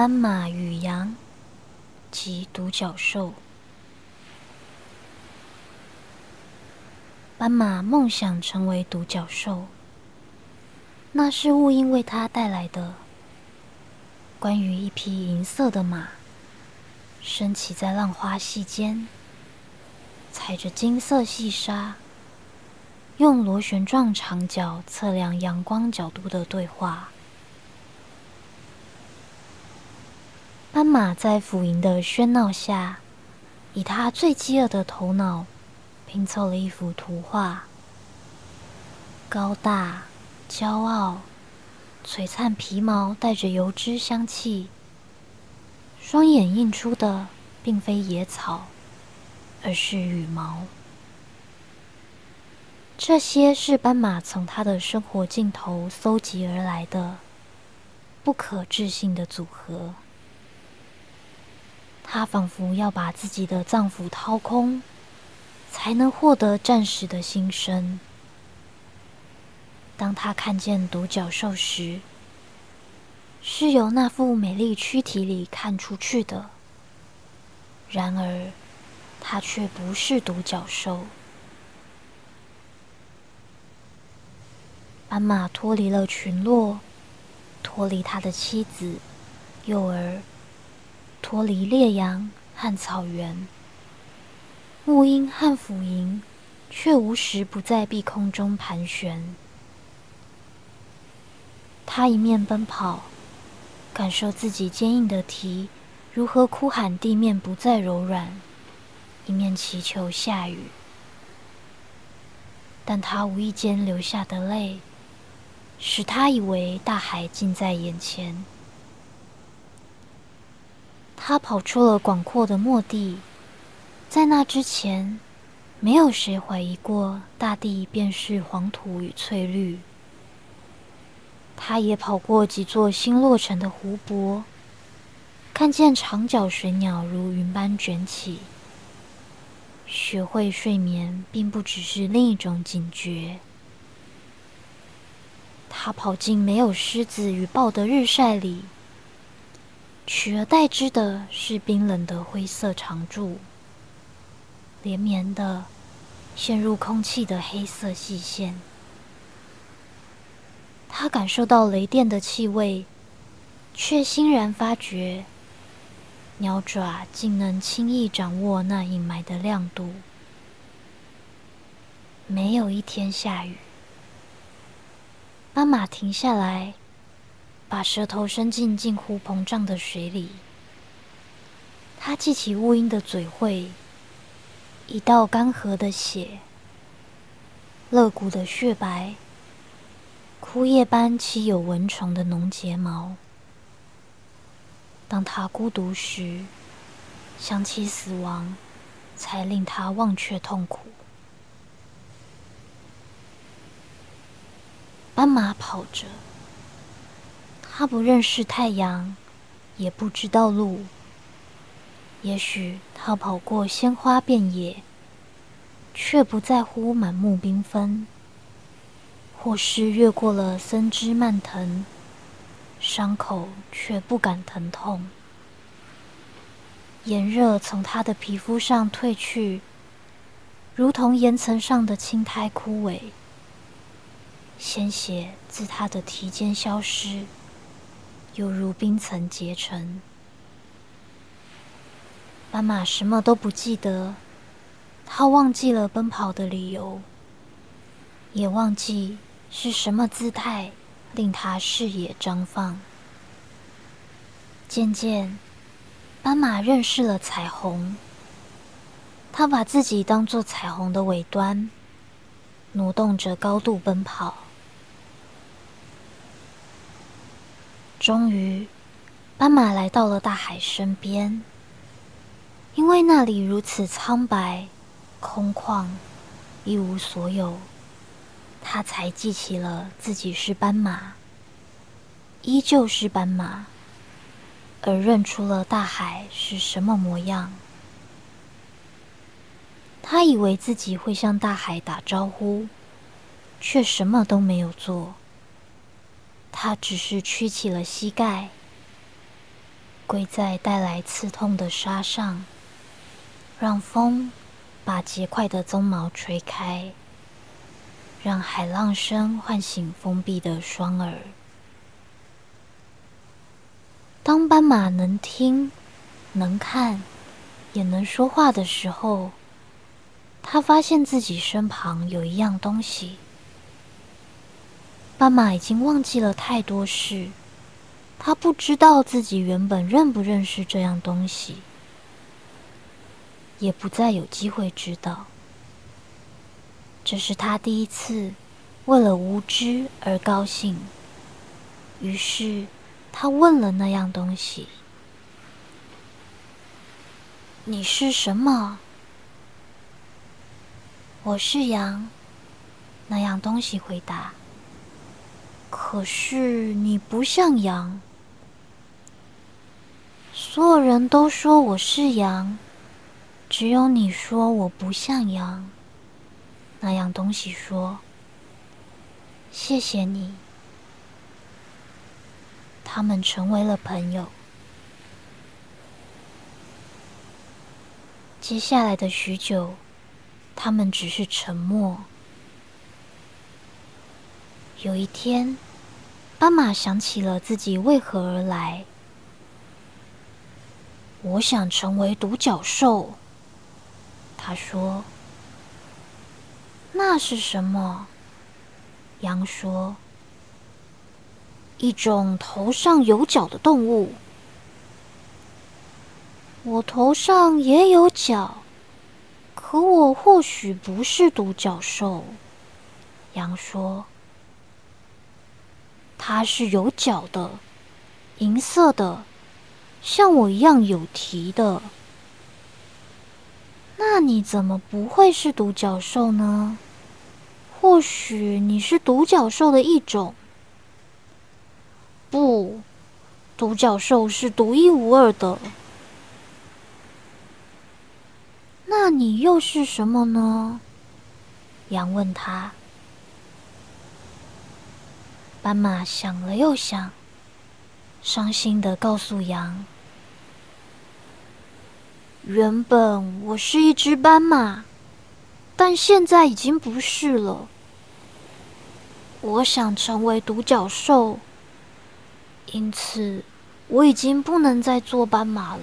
斑马与羊及独角兽。斑马梦想成为独角兽，那是雾音为他带来的。关于一匹银色的马，升起在浪花隙间，踩着金色细沙，用螺旋状长角测量阳光角度的对话。斑马在府营的喧闹下，以他最饥饿的头脑拼凑了一幅图画：高大、骄傲、璀璨皮毛带着油脂香气，双眼映出的并非野草，而是羽毛。这些是斑马从他的生活镜头搜集而来的不可置信的组合。他仿佛要把自己的脏腑掏空，才能获得战士的心声。当他看见独角兽时，是由那副美丽躯体里看出去的。然而，他却不是独角兽。斑马脱离了群落，脱离他的妻子、幼儿。脱离烈阳和草原，木鹰和斧鹰却无时不在碧空中盘旋。他一面奔跑，感受自己坚硬的蹄如何哭喊地面不再柔软，一面祈求下雨。但他无意间流下的泪，使他以为大海近在眼前。他跑出了广阔的漠地，在那之前，没有谁怀疑过大地便是黄土与翠绿。他也跑过几座新落成的湖泊，看见长脚水鸟如云般卷起。学会睡眠，并不只是另一种警觉。他跑进没有狮子与豹的日晒里。取而代之的是冰冷的灰色长柱，连绵的陷入空气的黑色细线。他感受到雷电的气味，却欣然发觉，鸟爪竟能轻易掌握那隐埋的亮度。没有一天下雨。斑马停下来。把舌头伸进近乎膨胀的水里，他记起乌鹰的嘴喙，一道干涸的血，肋骨的血白，枯叶般漆有蚊虫的浓睫毛。当他孤独时，想起死亡，才令他忘却痛苦。斑马跑着。他不认识太阳，也不知道路。也许他跑过鲜花遍野，却不在乎满目缤纷；或是越过了森枝蔓藤，伤口却不感疼痛。炎热从他的皮肤上褪去，如同岩层上的青苔枯萎；鲜血自他的蹄间消失。犹如冰层结成。斑马什么都不记得，他忘记了奔跑的理由，也忘记是什么姿态令他视野张放。渐渐，斑马认识了彩虹。他把自己当作彩虹的尾端，挪动着高度奔跑。终于，斑马来到了大海身边。因为那里如此苍白、空旷、一无所有，他才记起了自己是斑马，依旧是斑马，而认出了大海是什么模样。他以为自己会向大海打招呼，却什么都没有做。他只是屈起了膝盖，跪在带来刺痛的沙上，让风把结块的鬃毛吹开，让海浪声唤醒封闭的双耳。当斑马能听、能看、也能说话的时候，他发现自己身旁有一样东西。斑马已经忘记了太多事，他不知道自己原本认不认识这样东西，也不再有机会知道。这是他第一次为了无知而高兴，于是。他问了那样东西：“你是什么？”“我是羊。”那样东西回答。“可是你不像羊。”“所有人都说我是羊，只有你说我不像羊。”那样东西说：“谢谢你。”他们成为了朋友。接下来的许久，他们只是沉默。有一天，斑马想起了自己为何而来。我想成为独角兽。他说：“那是什么？”羊说。一种头上有角的动物。我头上也有角，可我或许不是独角兽。羊说：“它是有角的，银色的，像我一样有蹄的。那你怎么不会是独角兽呢？或许你是独角兽的一种。”不，独角兽是独一无二的。那你又是什么呢？羊问他。斑马想了又想，伤心的告诉羊：“原本我是一只斑马，但现在已经不是了。我想成为独角兽。”因此，我已经不能再做斑马了。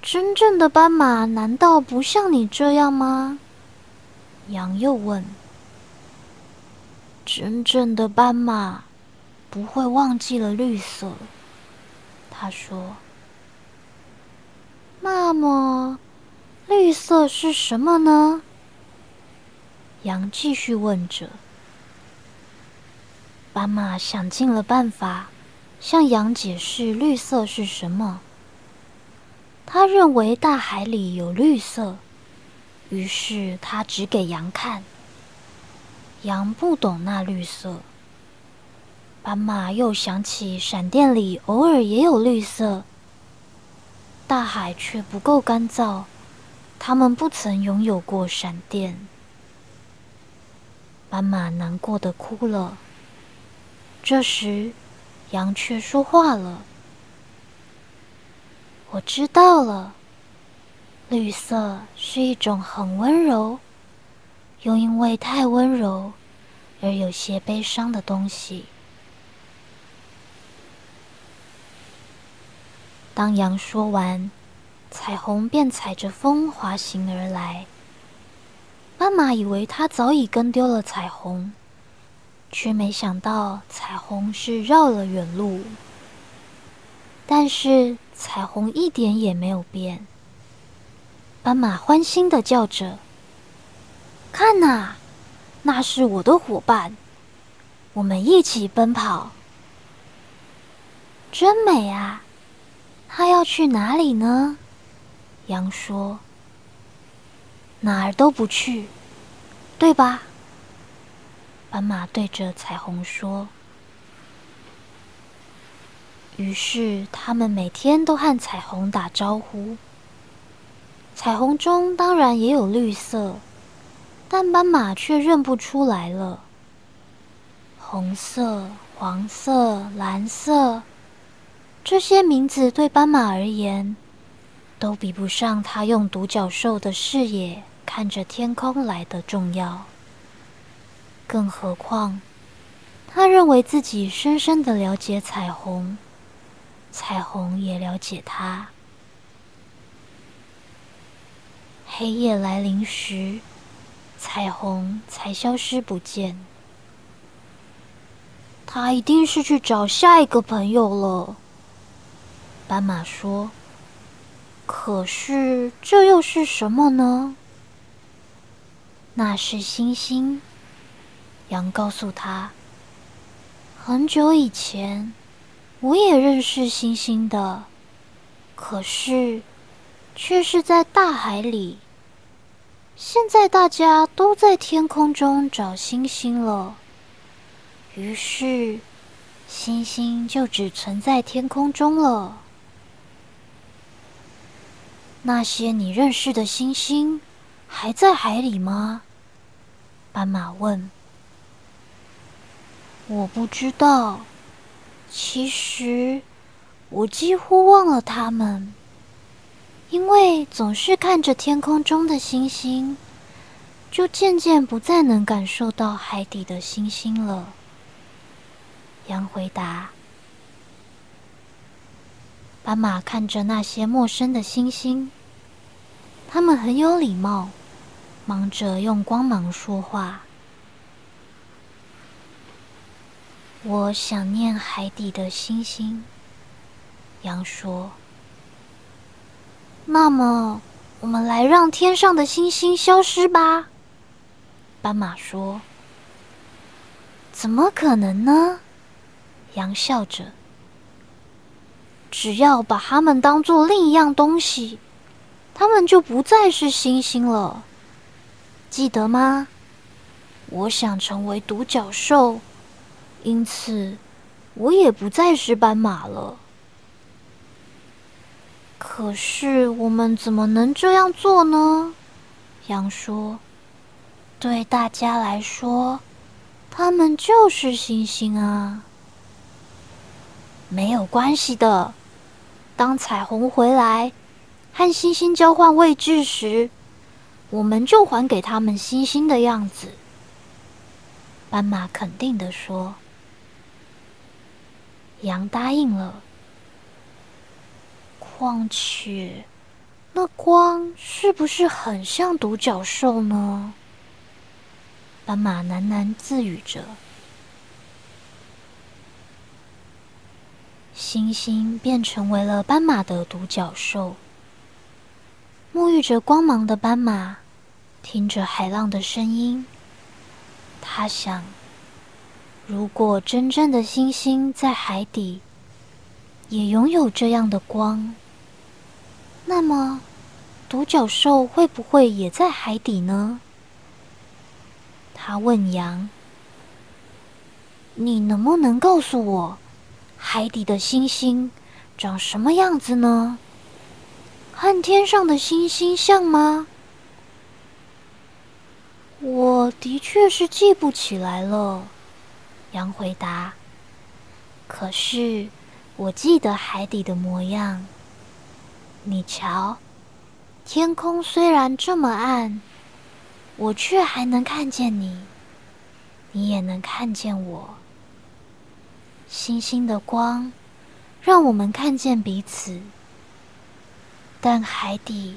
真正的斑马难道不像你这样吗？羊又问。真正的斑马不会忘记了绿色。他说。那么，绿色是什么呢？羊继续问着。斑马想尽了办法向羊解释绿色是什么。他认为大海里有绿色，于是他指给羊看。羊不懂那绿色。斑马又想起闪电里偶尔也有绿色，大海却不够干燥，他们不曾拥有过闪电。斑马难过的哭了。这时，羊却说话了：“我知道了，绿色是一种很温柔，又因为太温柔而有些悲伤的东西。”当羊说完，彩虹便踩着风滑行而来。斑马以为它早已跟丢了彩虹。却没想到彩虹是绕了远路，但是彩虹一点也没有变。斑马欢欣的叫着：“看呐，那是我的伙伴，我们一起奔跑，真美啊！”他要去哪里呢？羊说：“哪儿都不去，对吧？”斑马对着彩虹说：“于是他们每天都和彩虹打招呼。彩虹中当然也有绿色，但斑马却认不出来了。红色、黄色、蓝色，这些名字对斑马而言，都比不上他用独角兽的视野看着天空来的重要。更何况，他认为自己深深的了解彩虹，彩虹也了解他。黑夜来临时，彩虹才消失不见。他一定是去找下一个朋友了，斑马说。可是这又是什么呢？那是星星。羊告诉他：“很久以前，我也认识星星的，可是却是在大海里。现在大家都在天空中找星星了，于是星星就只存在天空中了。那些你认识的星星还在海里吗？”斑马问。我不知道，其实我几乎忘了他们，因为总是看着天空中的星星，就渐渐不再能感受到海底的星星了。羊回答。斑马看着那些陌生的星星，他们很有礼貌，忙着用光芒说话。我想念海底的星星，羊说。那么，我们来让天上的星星消失吧。斑马说。怎么可能呢？羊笑着。只要把它们当做另一样东西，它们就不再是星星了。记得吗？我想成为独角兽。因此，我也不再是斑马了。可是，我们怎么能这样做呢？羊说：“对大家来说，他们就是星星啊。没有关系的。当彩虹回来，和星星交换位置时，我们就还给他们星星的样子。”斑马肯定的说。羊答应了。况且，那光是不是很像独角兽呢？斑马喃喃自语着。星星便成为了斑马的独角兽。沐浴着光芒的斑马，听着海浪的声音，他想。如果真正的星星在海底也拥有这样的光，那么独角兽会不会也在海底呢？他问羊：“你能不能告诉我，海底的星星长什么样子呢？和天上的星星像吗？”我的确是记不起来了。羊回答：“可是，我记得海底的模样。你瞧，天空虽然这么暗，我却还能看见你，你也能看见我。星星的光让我们看见彼此，但海底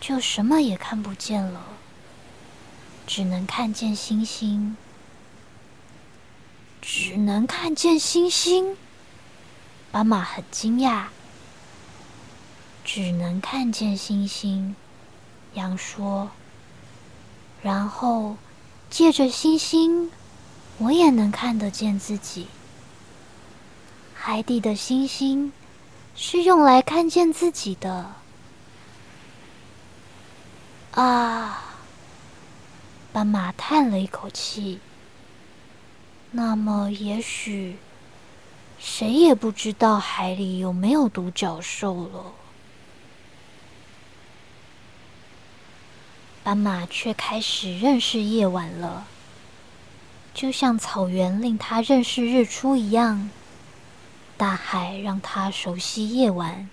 就什么也看不见了，只能看见星星。”只能看见星星，斑马很惊讶。只能看见星星，羊说。然后借着星星，我也能看得见自己。海底的星星是用来看见自己的。啊！斑马叹了一口气。那么，也许谁也不知道海里有没有独角兽了。斑马却开始认识夜晚了，就像草原令它认识日出一样。大海让他熟悉夜晚。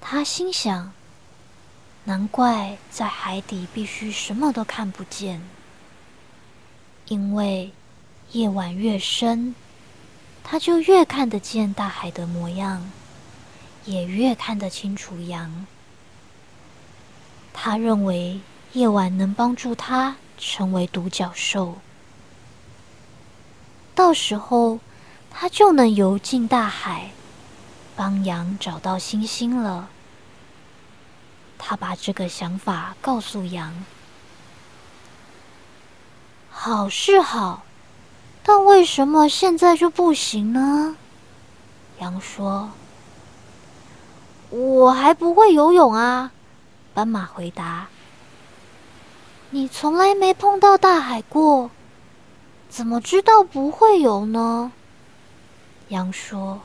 他心想：难怪在海底必须什么都看不见，因为夜晚越深，他就越看得见大海的模样，也越看得清楚羊。他认为夜晚能帮助他成为独角兽，到时候他就能游进大海，帮羊找到星星了。他把这个想法告诉羊。好是好，但为什么现在就不行呢？羊说：“我还不会游泳啊。”斑马回答：“你从来没碰到大海过，怎么知道不会游呢？”羊说：“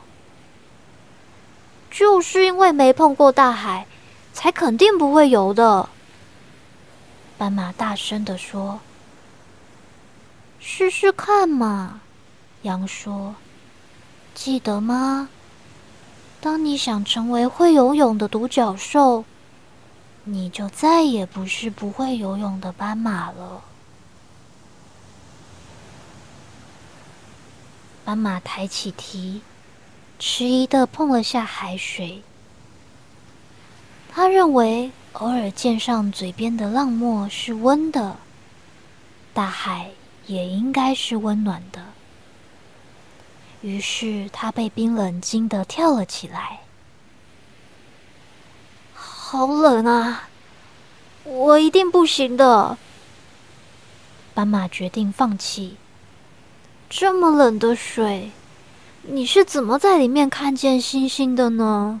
就是因为没碰过大海，才肯定不会游的。”斑马大声的说：“试试看嘛！”羊说：“记得吗？当你想成为会游泳的独角兽。”你就再也不是不会游泳的斑马了。斑马抬起蹄，迟疑的碰了下海水。他认为偶尔溅上嘴边的浪沫是温的，大海也应该是温暖的。于是他被冰冷惊得跳了起来。好冷啊！我一定不行的。斑马决定放弃。这么冷的水，你是怎么在里面看见星星的呢？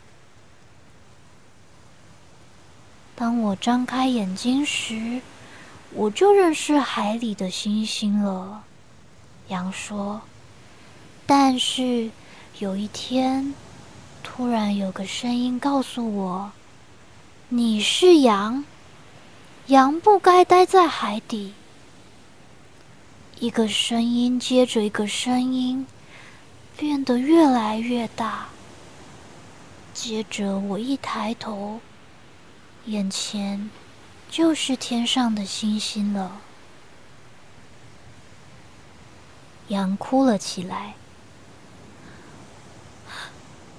当我张开眼睛时，我就认识海里的星星了。羊说。但是有一天，突然有个声音告诉我。你是羊，羊不该待在海底。一个声音接着一个声音，变得越来越大。接着我一抬头，眼前就是天上的星星了。羊哭了起来。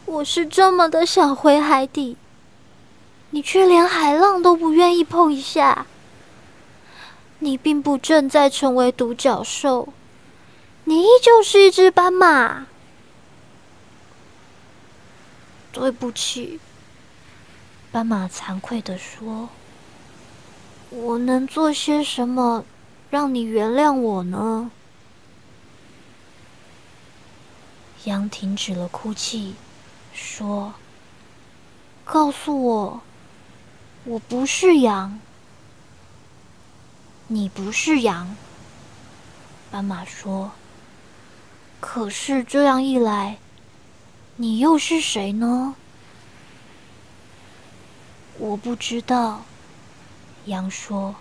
我是这么的想回海底。你却连海浪都不愿意碰一下。你并不正在成为独角兽，你依旧是一只斑马。对不起，斑马惭愧的说：“我能做些什么让你原谅我呢？”羊停止了哭泣，说：“告诉我。”我不是羊，你不是羊。斑马说：“可是这样一来，你又是谁呢？”我不知道。羊说：“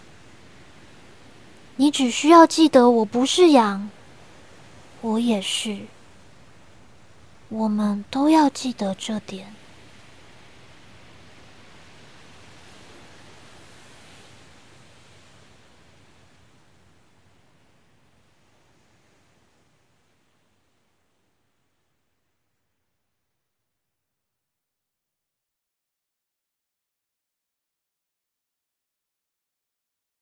你只需要记得，我不是羊，我也是。我们都要记得这点。”